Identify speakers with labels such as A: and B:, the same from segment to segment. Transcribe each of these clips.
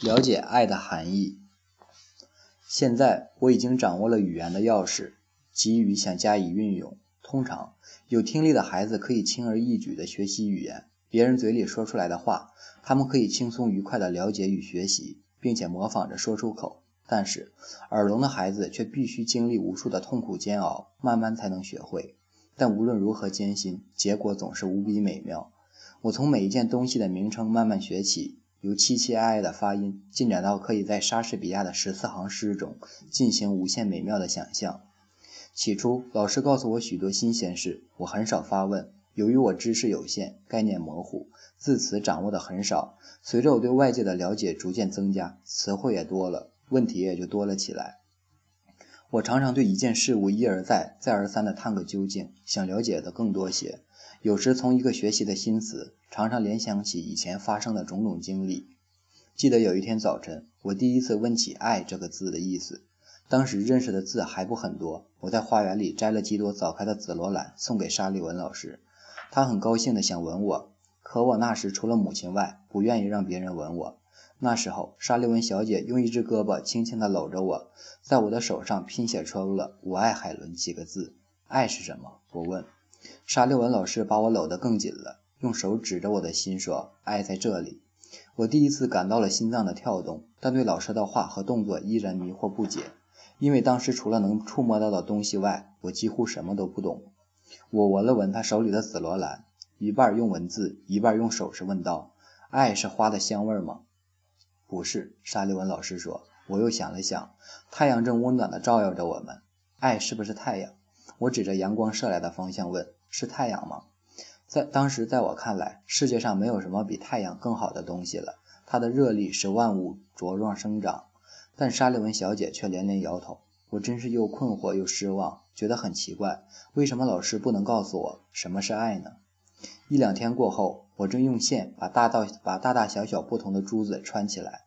A: 了解爱的含义。现在我已经掌握了语言的钥匙，急于想加以运用。通常，有听力的孩子可以轻而易举地学习语言，别人嘴里说出来的话，他们可以轻松愉快地了解与学习，并且模仿着说出口。但是，耳聋的孩子却必须经历无数的痛苦煎熬，慢慢才能学会。但无论如何艰辛，结果总是无比美妙。我从每一件东西的名称慢慢学起。由凄凄哀哀的发音进展到可以在莎士比亚的十四行诗中进行无限美妙的想象。起初，老师告诉我许多新鲜事，我很少发问。由于我知识有限，概念模糊，字词掌握的很少。随着我对外界的了解逐渐增加，词汇也多了，问题也就多了起来。我常常对一件事物一而再、再而三地探个究竟，想了解的更多些。有时从一个学习的新词，常常联想起以前发生的种种经历。记得有一天早晨，我第一次问起“爱”这个字的意思。当时认识的字还不很多，我在花园里摘了几朵早开的紫罗兰送给沙利文老师，他很高兴地想吻我，可我那时除了母亲外，不愿意让别人吻我。那时候，沙利文小姐用一只胳膊轻轻地搂着我，在我的手上拼写出了“我爱海伦”几个字。爱是什么？我问。沙利文老师把我搂得更紧了，用手指着我的心说：“爱在这里。”我第一次感到了心脏的跳动，但对老师的话和动作依然迷惑不解，因为当时除了能触摸到的东西外，我几乎什么都不懂。我闻了闻他手里的紫罗兰，一半用文字，一半用手势问道：“爱是花的香味吗？”“不是。”沙利文老师说。我又想了想，太阳正温暖地照耀着我们，爱是不是太阳？我指着阳光射来的方向问：“是太阳吗？”在当时，在我看来，世界上没有什么比太阳更好的东西了。它的热力使万物茁壮生长。但沙利文小姐却连连摇头。我真是又困惑又失望，觉得很奇怪，为什么老师不能告诉我什么是爱呢？一两天过后，我正用线把大到把大大小小不同的珠子穿起来，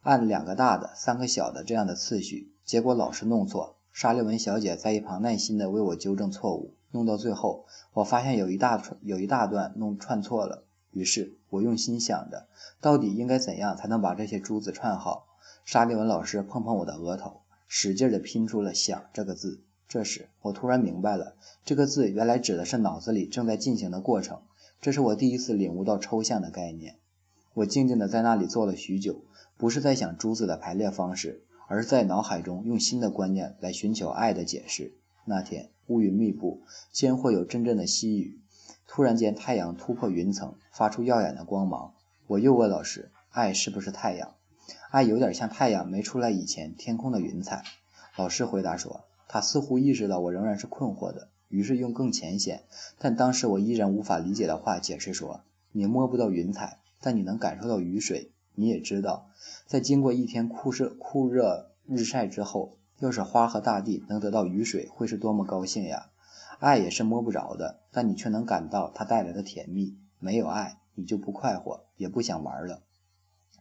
A: 按两个大的、三个小的这样的次序，结果老是弄错。沙利文小姐在一旁耐心地为我纠正错误，弄到最后，我发现有一大串有一大段弄串错了。于是我用心想着，到底应该怎样才能把这些珠子串好。沙利文老师碰碰我的额头，使劲地拼出了“想”这个字。这时我突然明白了，这个字原来指的是脑子里正在进行的过程。这是我第一次领悟到抽象的概念。我静静地在那里坐了许久，不是在想珠子的排列方式。而在脑海中用新的观念来寻求爱的解释。那天乌云密布，间或有阵阵的细雨。突然间，太阳突破云层，发出耀眼的光芒。我又问老师：“爱是不是太阳？”爱有点像太阳没出来以前天空的云彩。老师回答说：“他似乎意识到我仍然是困惑的，于是用更浅显，但当时我依然无法理解的话解释说：你摸不到云彩，但你能感受到雨水。”你也知道，在经过一天酷热酷热日晒之后，要是花和大地能得到雨水，会是多么高兴呀！爱也是摸不着的，但你却能感到它带来的甜蜜。没有爱，你就不快活，也不想玩了。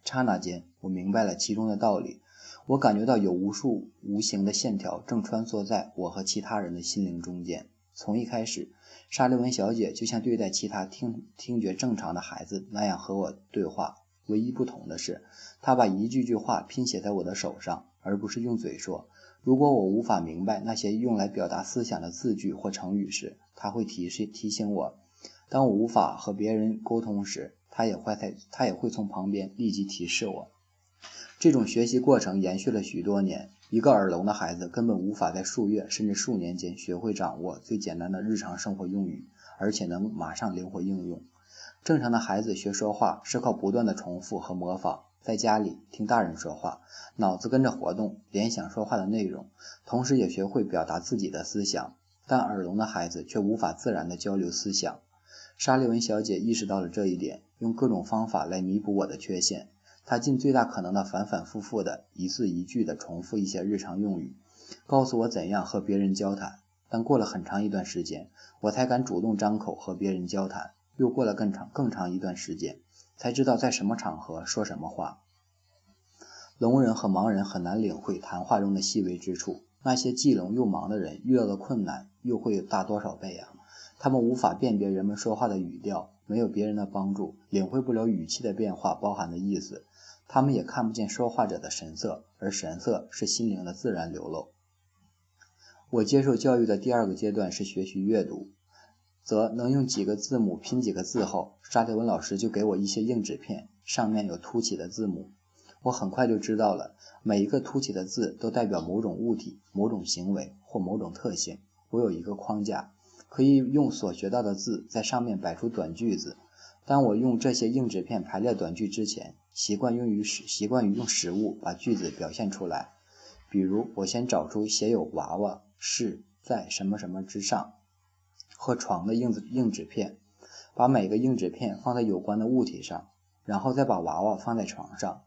A: 刹那间，我明白了其中的道理。我感觉到有无数无形的线条正穿梭在我和其他人的心灵中间。从一开始，沙利文小姐就像对待其他听听觉正常的孩子那样和我对话。唯一不同的是，他把一句句话拼写在我的手上，而不是用嘴说。如果我无法明白那些用来表达思想的字句或成语时，他会提示提醒我；当我无法和别人沟通时，他也会在他也会从旁边立即提示我。这种学习过程延续了许多年。一个耳聋的孩子根本无法在数月甚至数年间学会掌握最简单的日常生活用语，而且能马上灵活应用。正常的孩子学说话是靠不断的重复和模仿，在家里听大人说话，脑子跟着活动，联想说话的内容，同时也学会表达自己的思想。但耳聋的孩子却无法自然的交流思想。沙利文小姐意识到了这一点，用各种方法来弥补我的缺陷。她尽最大可能的反反复复的一字一句的重复一些日常用语，告诉我怎样和别人交谈。但过了很长一段时间，我才敢主动张口和别人交谈。又过了更长更长一段时间，才知道在什么场合说什么话。聋人和盲人很难领会谈话中的细微之处。那些既聋又盲的人遇到的困难又会大多少倍啊？他们无法辨别人们说话的语调，没有别人的帮助，领会不了语气的变化包含的意思。他们也看不见说话者的神色，而神色是心灵的自然流露。我接受教育的第二个阶段是学习阅读，则能用几个字母拼几个字后，沙利文老师就给我一些硬纸片，上面有凸起的字母。我很快就知道了，每一个凸起的字都代表某种物体、某种行为或某种特性。我有一个框架，可以用所学到的字在上面摆出短句子。当我用这些硬纸片排列短句之前，习惯用于使习惯于用实物把句子表现出来。比如，我先找出写有娃娃。是在什么什么之上和床的硬纸硬纸片，把每个硬纸片放在有关的物体上，然后再把娃娃放在床上，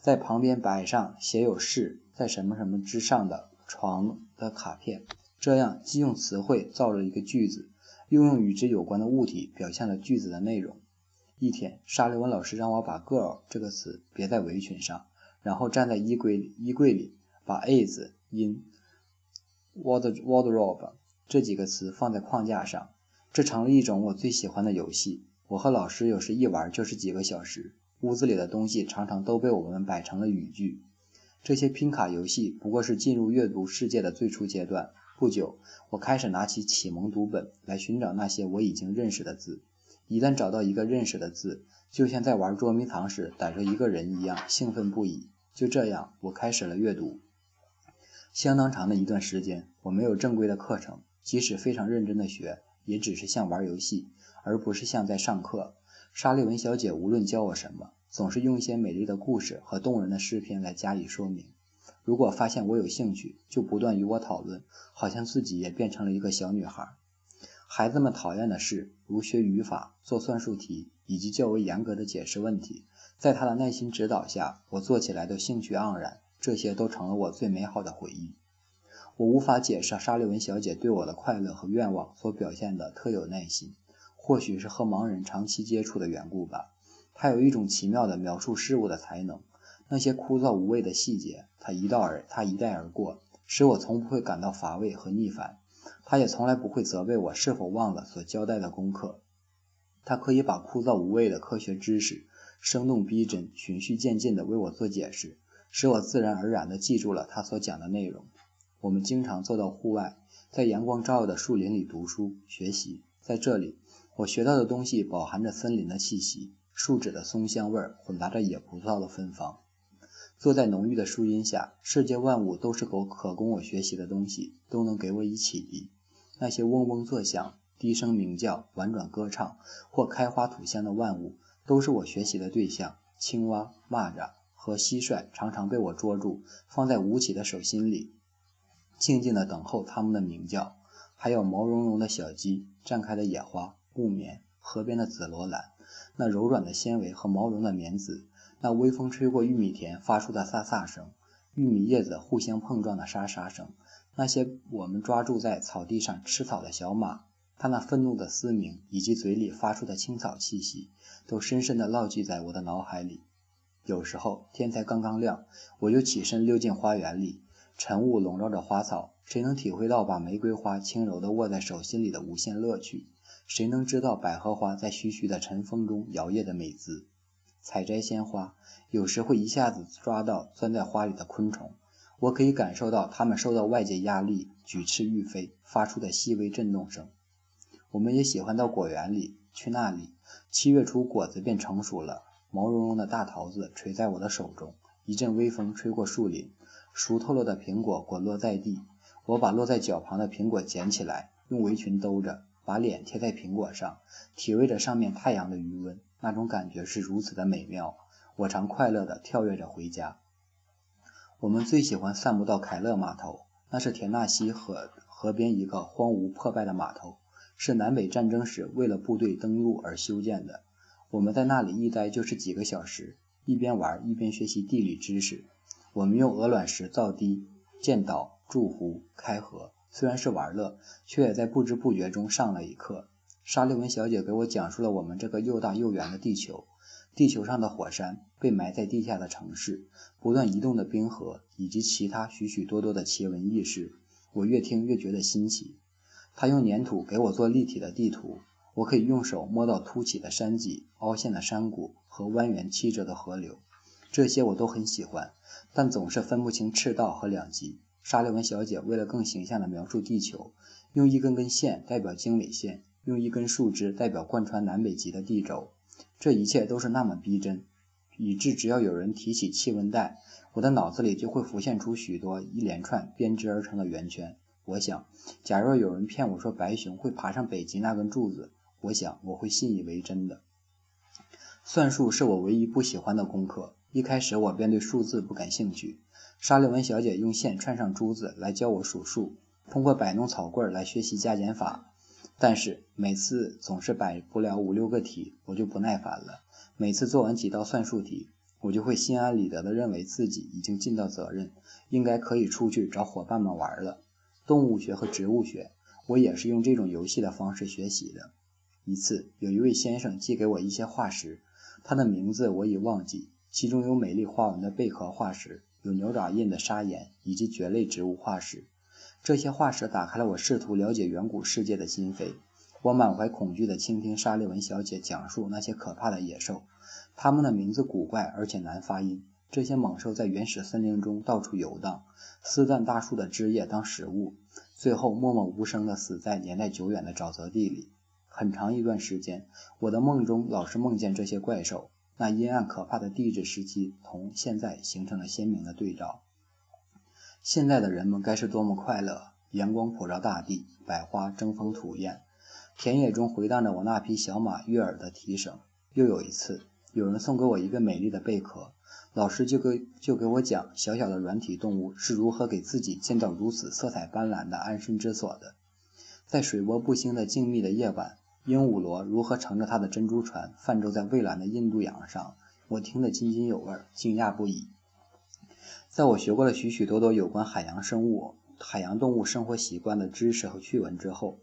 A: 在旁边摆上写有是在什么什么之上的床的卡片，这样既用词汇造了一个句子，又用与之有关的物体表现了句子的内容。一天，沙利文老师让我把 girl 这个词别在围裙上，然后站在衣柜，衣柜里把 is in wardrobe 这几个词放在框架上，这成了一种我最喜欢的游戏。我和老师有时一玩就是几个小时，屋子里的东西常常都被我们摆成了语句。这些拼卡游戏不过是进入阅读世界的最初阶段。不久，我开始拿起启蒙读本来寻找那些我已经认识的字。一旦找到一个认识的字，就像在玩捉迷藏时逮着一个人一样兴奋不已。就这样，我开始了阅读。相当长的一段时间，我没有正规的课程，即使非常认真的学，也只是像玩游戏，而不是像在上课。沙利文小姐无论教我什么，总是用一些美丽的故事和动人的诗篇来加以说明。如果发现我有兴趣，就不断与我讨论，好像自己也变成了一个小女孩。孩子们讨厌的事，如学语法、做算术题以及较为严格的解释问题，在她的耐心指导下，我做起来都兴趣盎然。这些都成了我最美好的回忆。我无法解释沙利文小姐对我的快乐和愿望所表现的特有耐心，或许是和盲人长期接触的缘故吧。她有一种奇妙的描述事物的才能，那些枯燥无味的细节，她一道而她一带而过，使我从不会感到乏味和逆反。她也从来不会责备我是否忘了所交代的功课。她可以把枯燥无味的科学知识生动逼真、循序渐进地为我做解释。使我自然而然地记住了他所讲的内容。我们经常坐到户外，在阳光照耀的树林里读书学习。在这里，我学到的东西饱含着森林的气息，树脂的松香味儿混杂着野葡萄的芬芳。坐在浓郁的树荫下，世界万物都是可可供我学习的东西，都能给我以启迪。那些嗡嗡作响、低声鸣叫、婉转歌唱或开花吐香的万物，都是我学习的对象。青蛙、蚂蚱。和蟋蟀常常被我捉住，放在吴起的手心里，静静地等候它们的鸣叫。还有毛茸茸的小鸡、绽开的野花、木棉、河边的紫罗兰，那柔软的纤维和毛绒的棉籽，那微风吹过玉米田发出的飒飒声，玉米叶子互相碰撞的沙沙声，那些我们抓住在草地上吃草的小马，它那愤怒的嘶鸣以及嘴里发出的青草气息，都深深地烙记在我的脑海里。有时候天才刚刚亮，我就起身溜进花园里。晨雾笼罩着花草，谁能体会到把玫瑰花轻柔地握在手心里的无限乐趣？谁能知道百合花在徐徐的晨风中摇曳的美姿？采摘鲜花，有时会一下子抓到钻在花里的昆虫，我可以感受到它们受到外界压力举翅欲飞发出的细微震动声。我们也喜欢到果园里去，那里七月初果子便成熟了。毛茸茸的大桃子垂在我的手中，一阵微风吹过树林，熟透了的苹果滚落在地。我把落在脚旁的苹果捡起来，用围裙兜着，把脸贴在苹果上，体味着上面太阳的余温。那种感觉是如此的美妙，我常快乐地跳跃着回家。我们最喜欢散步到凯勒码头，那是田纳西河河边一个荒芜破败的码头，是南北战争时为了部队登陆而修建的。我们在那里一待就是几个小时，一边玩一边学习地理知识。我们用鹅卵石造堤、建岛、筑湖、开河，虽然是玩乐，却也在不知不觉中上了一课。沙利文小姐给我讲述了我们这个又大又圆的地球，地球上的火山、被埋在地下的城市、不断移动的冰河，以及其他许许多多的奇闻异事。我越听越觉得新奇。她用粘土给我做立体的地图。我可以用手摸到凸起的山脊、凹陷的山谷和蜿蜒曲折的河流，这些我都很喜欢，但总是分不清赤道和两极。沙利文小姐为了更形象地描述地球，用一根根线代表经纬线，用一根树枝代表贯穿南北极的地轴。这一切都是那么逼真，以致只要有人提起气温带，我的脑子里就会浮现出许多一连串编织而成的圆圈。我想，假若有人骗我说白熊会爬上北极那根柱子，我想我会信以为真的。算术是我唯一不喜欢的功课。一开始我便对数字不感兴趣。沙利文小姐用线串上珠子来教我数数，通过摆弄草棍来学习加减法。但是每次总是摆不了五六个题，我就不耐烦了。每次做完几道算术题，我就会心安理得地认为自己已经尽到责任，应该可以出去找伙伴们玩了。动物学和植物学，我也是用这种游戏的方式学习的。一次，有一位先生寄给我一些化石。他的名字我已忘记，其中有美丽花纹的贝壳化石，有牛爪印的砂岩，以及蕨类植物化石。这些化石打开了我试图了解远古世界的心扉。我满怀恐惧地倾听沙利文小姐讲述那些可怕的野兽，它们的名字古怪而且难发音。这些猛兽在原始森林中到处游荡，撕断大树的枝叶当食物，最后默默无声地死在年代久远的沼泽地里。很长一段时间，我的梦中老是梦见这些怪兽。那阴暗可怕的地质时期同现在形成了鲜明的对照。现在的人们该是多么快乐！阳光普照大地，百花争风吐艳，田野中回荡着我那匹小马悦耳的蹄声。又有一次，有人送给我一个美丽的贝壳，老师就给就给我讲小小的软体动物是如何给自己建造如此色彩斑斓的安身之所的。在水波不兴的静谧的夜晚。鹦鹉螺如何乘着它的珍珠船泛舟在蔚蓝的印度洋上？我听得津津有味，惊讶不已。在我学过了许许多多有关海洋生物、海洋动物生活习惯的知识和趣闻之后，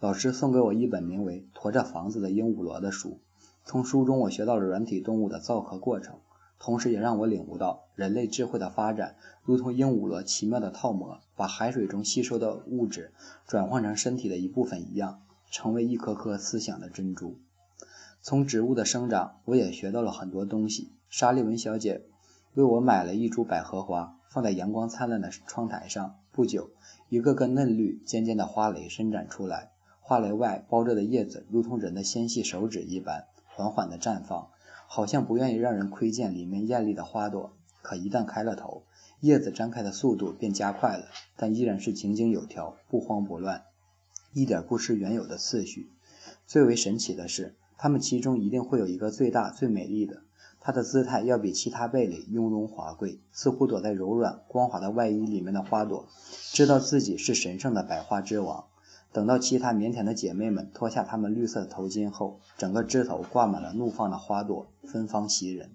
A: 老师送给我一本名为《驮着房子的鹦鹉螺》的书。从书中我学到了软体动物的造壳过程，同时也让我领悟到人类智慧的发展如同鹦鹉螺奇妙的套膜，把海水中吸收的物质转换成身体的一部分一样。成为一颗颗思想的珍珠。从植物的生长，我也学到了很多东西。沙利文小姐为我买了一株百合花，放在阳光灿烂的窗台上。不久，一个个嫩绿尖尖的花蕾伸展出来，花蕾外包着的叶子如同人的纤细手指一般，缓缓地绽放，好像不愿意让人窥见里面艳丽的花朵。可一旦开了头，叶子张开的速度便加快了，但依然是井井有条，不慌不乱。一点不失原有的次序。最为神奇的是，它们其中一定会有一个最大、最美丽的。它的姿态要比其他贝类雍容华贵，似乎躲在柔软光滑的外衣里面的花朵，知道自己是神圣的百花之王。等到其他腼腆的姐妹们脱下她们绿色的头巾后，整个枝头挂满了怒放的花朵，芬芳袭人。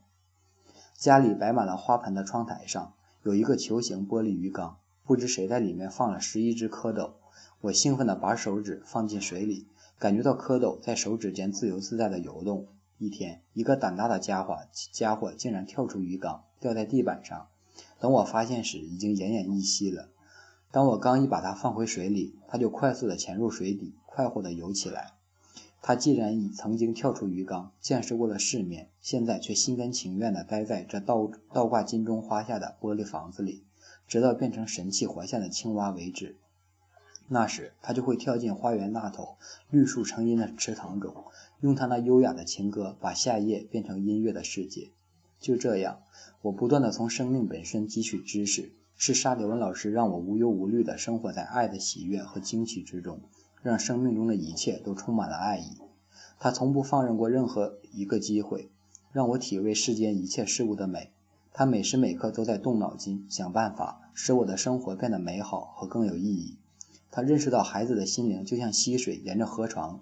A: 家里摆满了花盆的窗台上，有一个球形玻璃鱼缸，不知谁在里面放了十一只蝌蚪。我兴奋地把手指放进水里，感觉到蝌蚪在手指间自由自在地游动。一天，一个胆大的家伙家伙竟然跳出鱼缸，掉在地板上。等我发现时，已经奄奄一息了。当我刚一把它放回水里，它就快速地潜入水底，快活地游起来。它既然已曾经跳出鱼缸，见识过了世面，现在却心甘情愿地待在这倒倒挂金钟花下的玻璃房子里，直到变成神气活现的青蛙为止。那时，他就会跳进花园那头绿树成荫的池塘中，用他那优雅的情歌把夏夜变成音乐的世界。就这样，我不断地从生命本身汲取知识。是沙迪文老师让我无忧无虑地生活在爱的喜悦和惊奇之中，让生命中的一切都充满了爱意。他从不放任过任何一个机会，让我体味世间一切事物的美。他每时每刻都在动脑筋，想办法使我的生活变得美好和更有意义。他认识到孩子的心灵就像溪水沿着河床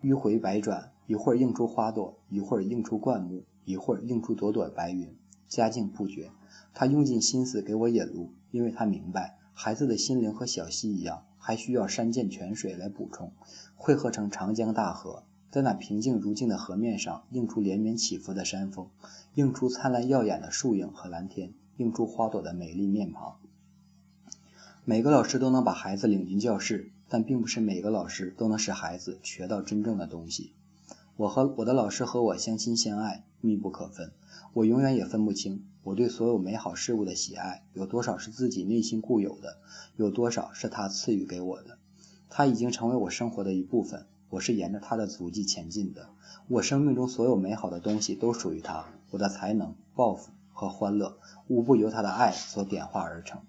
A: 迂回百转，一会儿映出花朵，一会儿映出灌木，一会儿映出朵朵白云，佳境不绝。他用尽心思给我引路，因为他明白孩子的心灵和小溪一样，还需要山涧泉水来补充，汇合成长江大河，在那平静如镜的河面上映出连绵起伏的山峰，映出灿烂耀眼的树影和蓝天，映出花朵的美丽面庞。每个老师都能把孩子领进教室，但并不是每个老师都能使孩子学到真正的东西。我和我的老师和我相亲相爱，密不可分。我永远也分不清，我对所有美好事物的喜爱有多少是自己内心固有的，有多少是他赐予给我的。他已经成为我生活的一部分，我是沿着他的足迹前进的。我生命中所有美好的东西都属于他，我的才能、抱负和欢乐，无不由他的爱所点化而成。